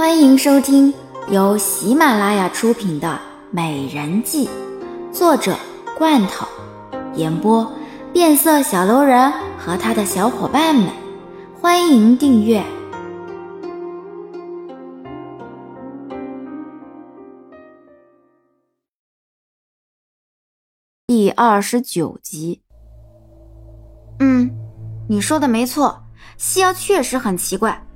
欢迎收听由喜马拉雅出品的《美人计》，作者罐头，演播变色小楼人和他的小伙伴们。欢迎订阅第二十九集。嗯，你说的没错，西瑶确实很奇怪。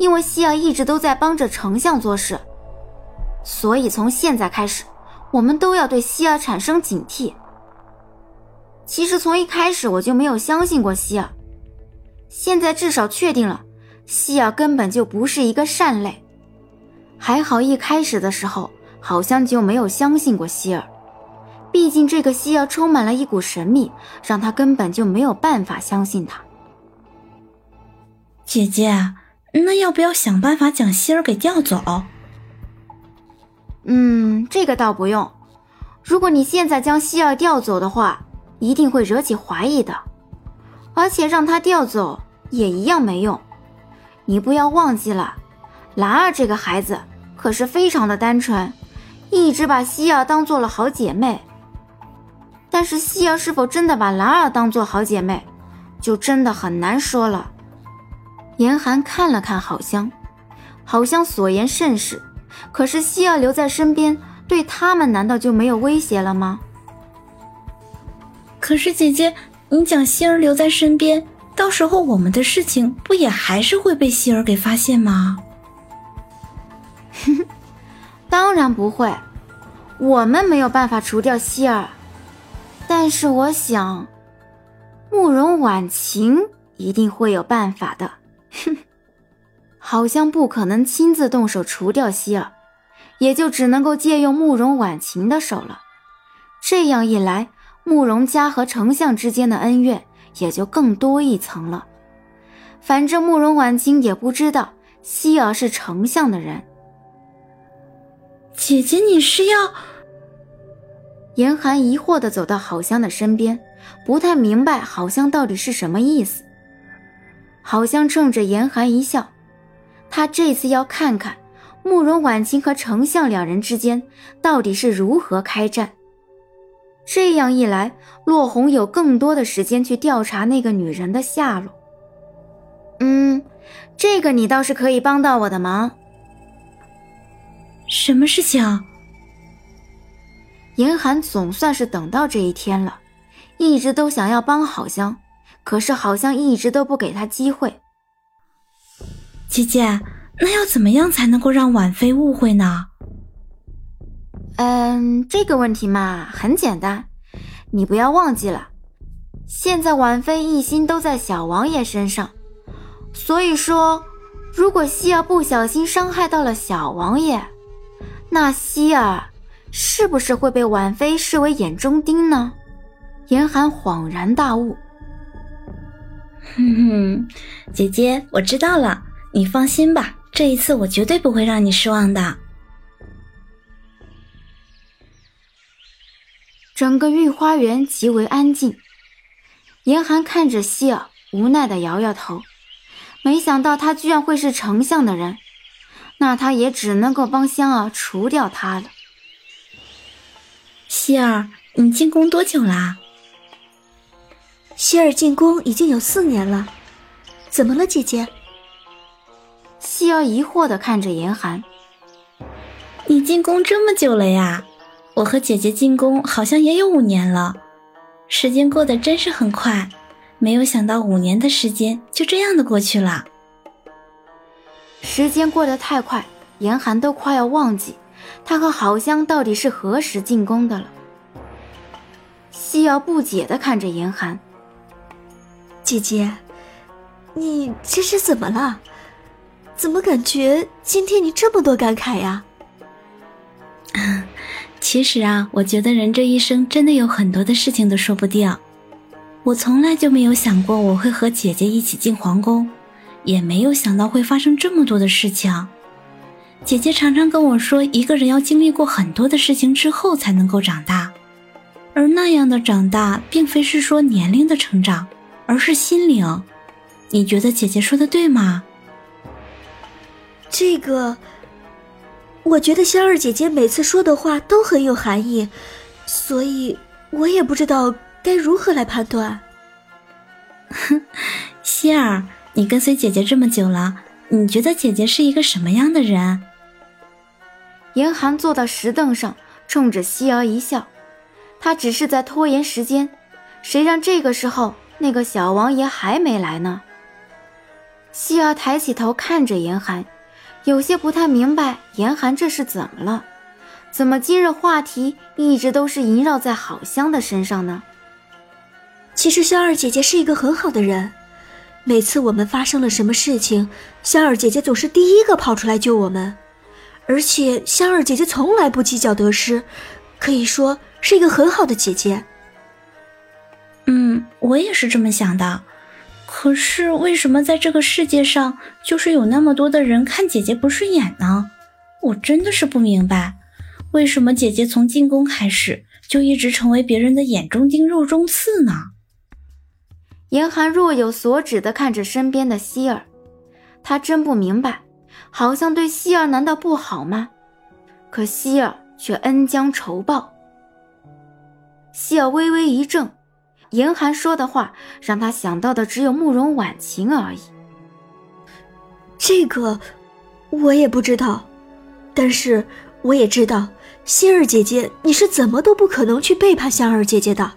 因为希儿一直都在帮着丞相做事，所以从现在开始，我们都要对希儿产生警惕。其实从一开始我就没有相信过希儿，现在至少确定了，希儿根本就不是一个善类。还好一开始的时候好像就没有相信过希儿，毕竟这个希儿充满了一股神秘，让他根本就没有办法相信他。姐姐。那要不要想办法将希儿给调走？嗯，这个倒不用。如果你现在将希儿调走的话，一定会惹起怀疑的。而且让他调走也一样没用。你不要忘记了，兰儿这个孩子可是非常的单纯，一直把希儿当做了好姐妹。但是希儿是否真的把兰儿当做好姐妹，就真的很难说了。严寒看了看郝香，郝香所言甚是。可是希儿留在身边，对他们难道就没有威胁了吗？可是姐姐，你将希儿留在身边，到时候我们的事情不也还是会被希儿给发现吗？哼哼，当然不会，我们没有办法除掉希儿，但是我想，慕容婉晴一定会有办法的。哼，好像不可能亲自动手除掉希儿，也就只能够借用慕容婉晴的手了。这样一来，慕容家和丞相之间的恩怨也就更多一层了。反正慕容婉晴也不知道希儿是丞相的人。姐姐，你是要？严寒疑惑的走到郝香的身边，不太明白郝香到底是什么意思。好像冲着严寒一笑，他这次要看看慕容婉清和丞相两人之间到底是如何开战。这样一来，洛红有更多的时间去调查那个女人的下落。嗯，这个你倒是可以帮到我的忙。什么事情？严寒总算是等到这一天了，一直都想要帮好香。可是好像一直都不给他机会。姐姐，那要怎么样才能够让婉妃误会呢？嗯，这个问题嘛，很简单，你不要忘记了，现在婉妃一心都在小王爷身上，所以说，如果希儿不小心伤害到了小王爷，那希儿是不是会被婉妃视为眼中钉呢？严寒恍然大悟。哼哼，姐姐，我知道了，你放心吧，这一次我绝对不会让你失望的。整个御花园极为安静，严寒看着希儿，无奈的摇摇头。没想到他居然会是丞相的人，那他也只能够帮香儿除掉他了。希儿，你进宫多久啦？希儿进宫已经有四年了，怎么了，姐姐？希儿疑惑的看着严寒：“你进宫这么久了呀？我和姐姐进宫好像也有五年了，时间过得真是很快，没有想到五年的时间就这样的过去了。时间过得太快，严寒都快要忘记他和郝香到底是何时进宫的了。”希儿不解的看着严寒。姐姐，你这是怎么了？怎么感觉今天你这么多感慨呀？其实啊，我觉得人这一生真的有很多的事情都说不定。我从来就没有想过我会和姐姐一起进皇宫，也没有想到会发生这么多的事情。姐姐常常跟我说，一个人要经历过很多的事情之后才能够长大，而那样的长大，并非是说年龄的成长。而是心灵，你觉得姐姐说的对吗？这个，我觉得香儿姐姐每次说的话都很有含义，所以我也不知道该如何来判断。哼，希儿，你跟随姐姐这么久了，你觉得姐姐是一个什么样的人？严寒坐到石凳上，冲着希儿一笑，他只是在拖延时间，谁让这个时候那个小王爷还没来呢？希儿抬起头看着严寒，有些不太明白严寒这是怎么了？怎么今日话题一直都是萦绕在好香的身上呢？其实香儿姐姐是一个很好的人，每次我们发生了什么事情，香儿姐姐总是第一个跑出来救我们，而且香儿姐姐从来不计较得失，可以说是一个很好的姐姐。我也是这么想的。可是为什么在这个世界上，就是有那么多的人看姐姐不顺眼呢？我真的是不明白，为什么姐姐从进宫开始就一直成为别人的眼中钉、肉中刺呢？严寒若有所指地看着身边的希儿，他真不明白，好像对希儿难道不好吗？可希儿却恩将仇报。希儿微微一怔。严寒说的话让他想到的只有慕容婉晴而已。这个我也不知道，但是我也知道，希儿姐姐，你是怎么都不可能去背叛香儿姐姐的。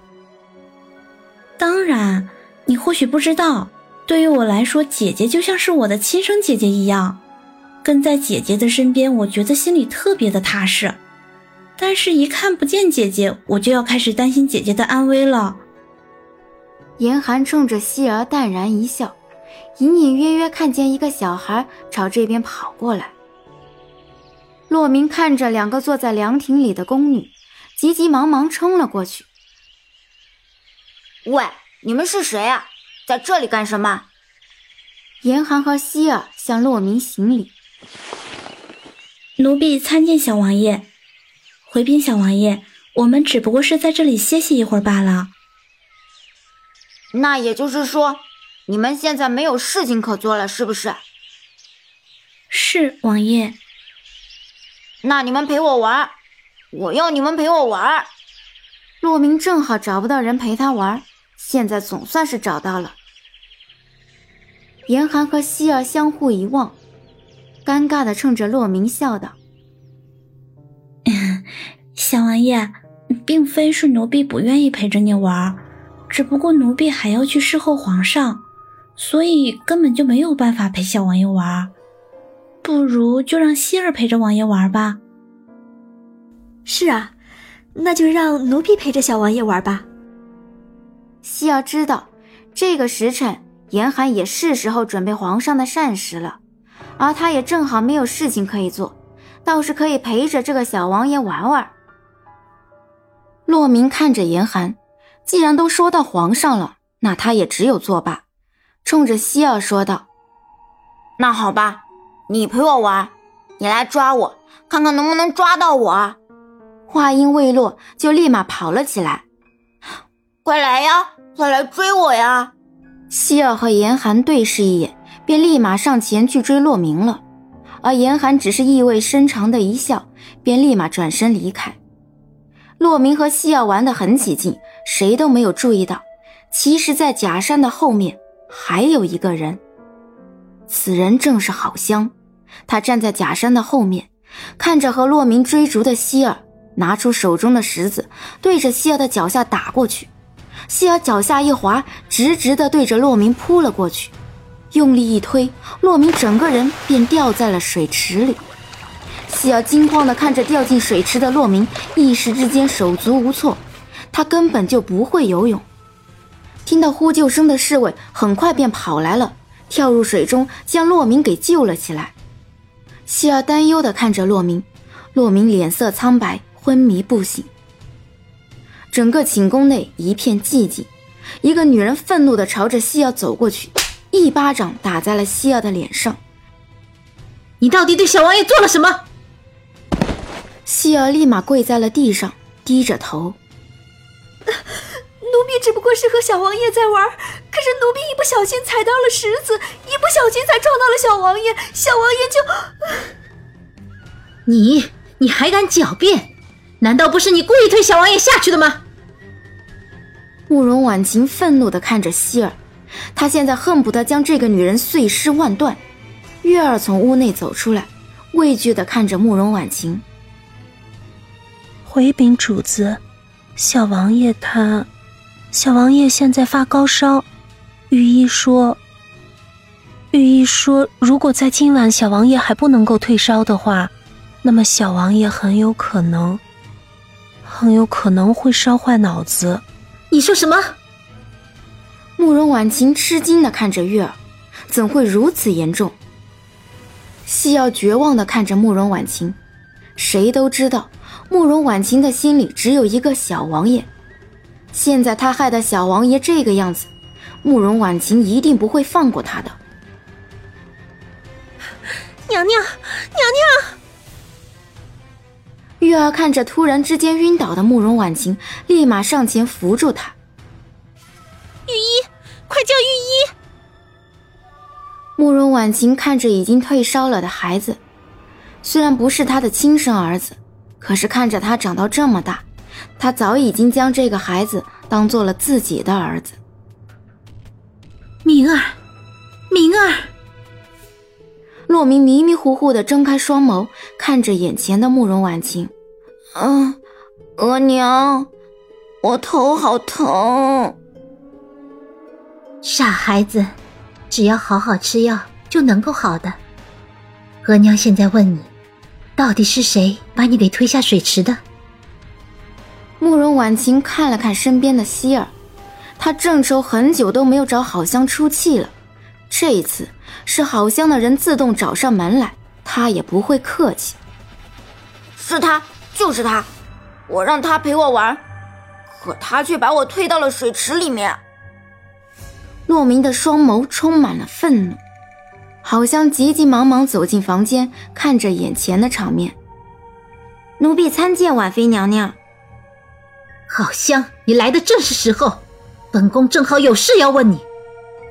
当然，你或许不知道，对于我来说，姐姐就像是我的亲生姐姐一样，跟在姐姐的身边，我觉得心里特别的踏实。但是，一看不见姐姐，我就要开始担心姐姐的安危了。严寒冲着希儿淡然一笑，隐隐约约看见一个小孩朝这边跑过来。洛明看着两个坐在凉亭里的宫女，急急忙忙冲了过去。喂，你们是谁啊？在这里干什么？严寒和希儿向洛明行礼。奴婢参见小王爷。回禀小王爷，我们只不过是在这里歇息一会儿罢了。那也就是说，你们现在没有事情可做了，是不是？是王爷。那你们陪我玩，我要你们陪我玩。洛明正好找不到人陪他玩，现在总算是找到了。严寒和希儿相互一望，尴尬的冲着洛明笑道：“ 小王爷，并非是奴婢不愿意陪着你玩。”只不过奴婢还要去侍候皇上，所以根本就没有办法陪小王爷玩。不如就让希儿陪着王爷玩吧。是啊，那就让奴婢陪着小王爷玩吧。希儿知道，这个时辰严寒也是时候准备皇上的膳食了，而他也正好没有事情可以做，倒是可以陪着这个小王爷玩玩。洛明看着严寒。既然都说到皇上了，那他也只有作罢，冲着希儿说道：“那好吧，你陪我玩，你来抓我，看看能不能抓到我。”话音未落，就立马跑了起来。“快来呀，快来追我呀！”希儿和严寒对视一眼，便立马上前去追洛明了。而严寒只是意味深长的一笑，便立马转身离开。洛明和希儿玩得很起劲。谁都没有注意到，其实，在假山的后面还有一个人。此人正是郝香。他站在假山的后面，看着和洛明追逐的希儿，拿出手中的石子，对着希儿的脚下打过去。希儿脚下一滑，直直的对着洛明扑了过去，用力一推，洛明整个人便掉在了水池里。希儿惊慌的看着掉进水池的洛明，一时之间手足无措。他根本就不会游泳。听到呼救声的侍卫很快便跑来了，跳入水中将洛明给救了起来。希儿担忧地看着洛明，洛明脸色苍白，昏迷不醒。整个寝宫内一片寂静。一个女人愤怒地朝着希儿走过去，一巴掌打在了希儿的脸上。你到底对小王爷做了什么？希儿立马跪在了地上，低着头。奴婢只不过是和小王爷在玩，可是奴婢一不小心踩到了石子，一不小心才撞到了小王爷，小王爷就……你你还敢狡辩？难道不是你故意推小王爷下去的吗？慕容婉晴愤怒的看着希儿，她现在恨不得将这个女人碎尸万段。月儿从屋内走出来，畏惧的看着慕容婉晴。回禀主子，小王爷他，小王爷现在发高烧，御医说，御医说，如果在今晚小王爷还不能够退烧的话，那么小王爷很有可能，很有可能会烧坏脑子。你说什么？慕容婉晴吃惊的看着月儿，怎会如此严重？西瑶绝望的看着慕容婉晴，谁都知道。慕容婉晴的心里只有一个小王爷，现在他害得小王爷这个样子，慕容婉晴一定不会放过他的。娘娘，娘娘！玉儿看着突然之间晕倒的慕容婉晴，立马上前扶住她。御医，快叫御医！慕容婉晴看着已经退烧了的孩子，虽然不是她的亲生儿子。可是看着他长到这么大，他早已经将这个孩子当做了自己的儿子。明儿，明儿，洛明迷迷糊糊的睁开双眸，看着眼前的慕容婉晴。嗯，额娘，我头好疼。傻孩子，只要好好吃药就能够好的。额娘现在问你。到底是谁把你给推下水池的？慕容婉晴看了看身边的希儿，她正愁很久都没有找好香出气了，这一次是好香的人自动找上门来，她也不会客气。是他，就是他，我让他陪我玩，可他却把我推到了水池里面。洛明的双眸充满了愤怒。好香急急忙忙走进房间，看着眼前的场面。奴婢参见婉妃娘娘。好香，你来的正是时候，本宫正好有事要问你，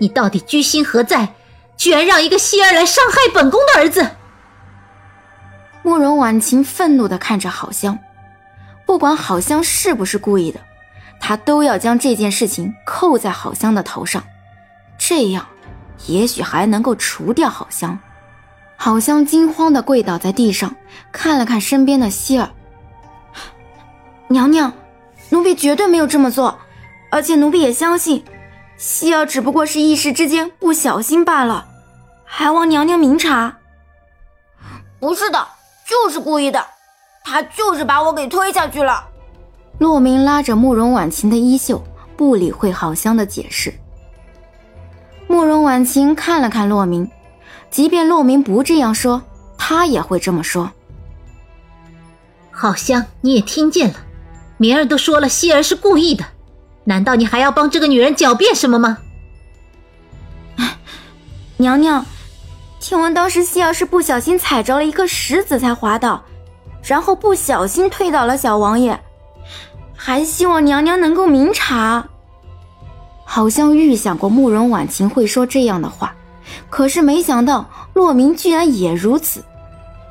你到底居心何在？居然让一个希儿来伤害本宫的儿子！慕容婉晴愤怒的看着好香，不管好香是不是故意的，她都要将这件事情扣在好香的头上，这样。也许还能够除掉好香。好香惊慌的跪倒在地上，看了看身边的希儿。娘娘，奴婢绝对没有这么做，而且奴婢也相信，希儿只不过是一时之间不小心罢了，还望娘娘明察。不是的，就是故意的，他就是把我给推下去了。洛明拉着慕容婉晴的衣袖，不理会好香的解释。慕容婉晴看了看洛明，即便洛明不这样说，他也会这么说。好像，你也听见了，明儿都说了，希儿是故意的，难道你还要帮这个女人狡辩什么吗？娘娘，听闻当时希儿是不小心踩着了一颗石子才滑倒，然后不小心推倒了小王爷，还希望娘娘能够明察。好像预想过慕容婉晴会说这样的话，可是没想到洛明居然也如此。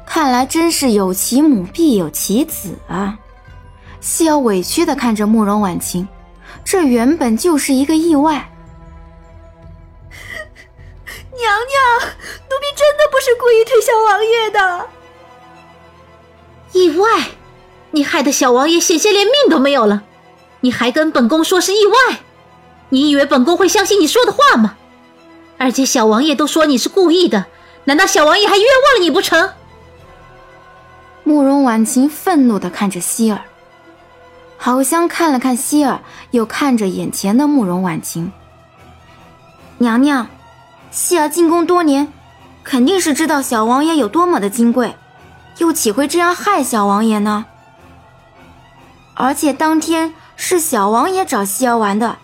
看来真是有其母必有其子啊！西瑶委屈地看着慕容婉晴，这原本就是一个意外。娘娘，奴婢真的不是故意推小王爷的。意外？你害得小王爷险些连命都没有了，你还跟本宫说是意外？你以为本宫会相信你说的话吗？而且小王爷都说你是故意的，难道小王爷还冤枉了你不成？慕容婉晴愤怒的看着希儿，好香看了看希儿，又看着眼前的慕容婉晴。娘娘，希儿进宫多年，肯定是知道小王爷有多么的金贵，又岂会这样害小王爷呢？而且当天是小王爷找希儿玩的。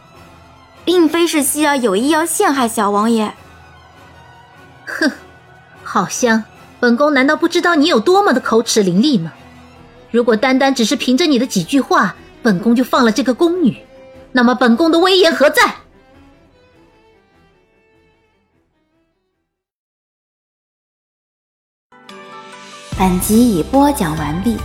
并非是希儿有意要陷害小王爷。哼，好香，本宫难道不知道你有多么的口齿伶俐吗？如果单单只是凭着你的几句话，本宫就放了这个宫女，那么本宫的威严何在？本集已播讲完毕。